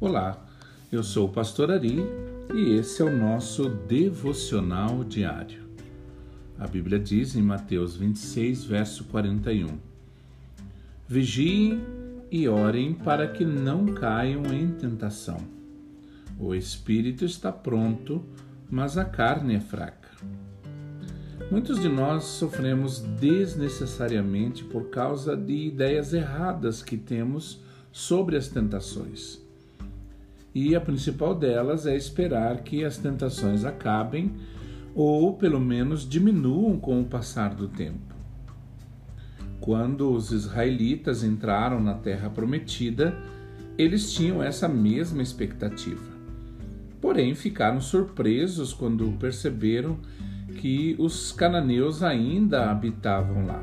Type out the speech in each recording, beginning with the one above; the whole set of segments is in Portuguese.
Olá, eu sou o Pastor Ari e esse é o nosso devocional diário. A Bíblia diz em Mateus 26, verso 41: Vigiem e orem para que não caiam em tentação. O espírito está pronto, mas a carne é fraca. Muitos de nós sofremos desnecessariamente por causa de ideias erradas que temos sobre as tentações. E a principal delas é esperar que as tentações acabem ou pelo menos diminuam com o passar do tempo. Quando os israelitas entraram na terra prometida, eles tinham essa mesma expectativa. Porém, ficaram surpresos quando perceberam que os cananeus ainda habitavam lá.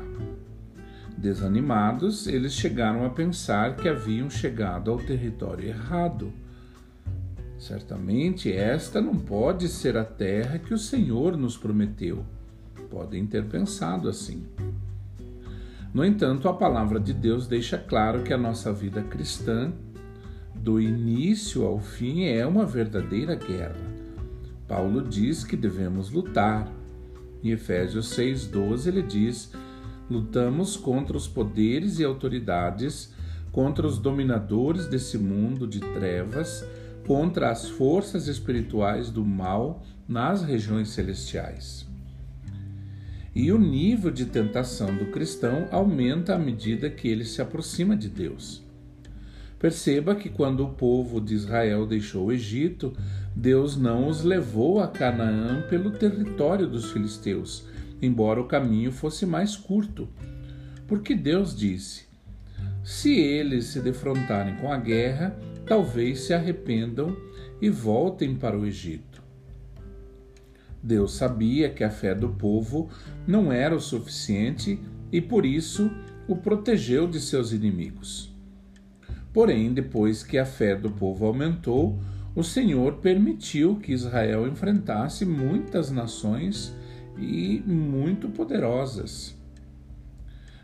Desanimados, eles chegaram a pensar que haviam chegado ao território errado. Certamente esta não pode ser a terra que o Senhor nos prometeu. Podem ter pensado assim. No entanto, a palavra de Deus deixa claro que a nossa vida cristã, do início ao fim, é uma verdadeira guerra. Paulo diz que devemos lutar, em Efésios 6,12 ele diz: Lutamos contra os poderes e autoridades, contra os dominadores desse mundo de trevas, contra as forças espirituais do mal nas regiões celestiais. E o nível de tentação do cristão aumenta à medida que ele se aproxima de Deus. Perceba que quando o povo de Israel deixou o Egito, Deus não os levou a Canaã pelo território dos filisteus, embora o caminho fosse mais curto. Porque Deus disse: Se eles se defrontarem com a guerra, talvez se arrependam e voltem para o Egito. Deus sabia que a fé do povo não era o suficiente e por isso o protegeu de seus inimigos. Porém, depois que a fé do povo aumentou, o Senhor permitiu que Israel enfrentasse muitas nações e muito poderosas.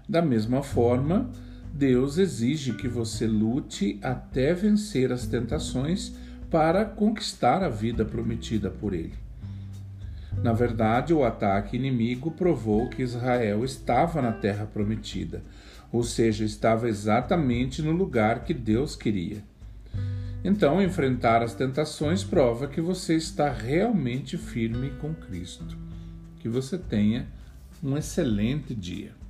Da mesma forma, Deus exige que você lute até vencer as tentações para conquistar a vida prometida por Ele. Na verdade, o ataque inimigo provou que Israel estava na terra prometida, ou seja, estava exatamente no lugar que Deus queria. Então, enfrentar as tentações prova que você está realmente firme com Cristo. Que você tenha um excelente dia.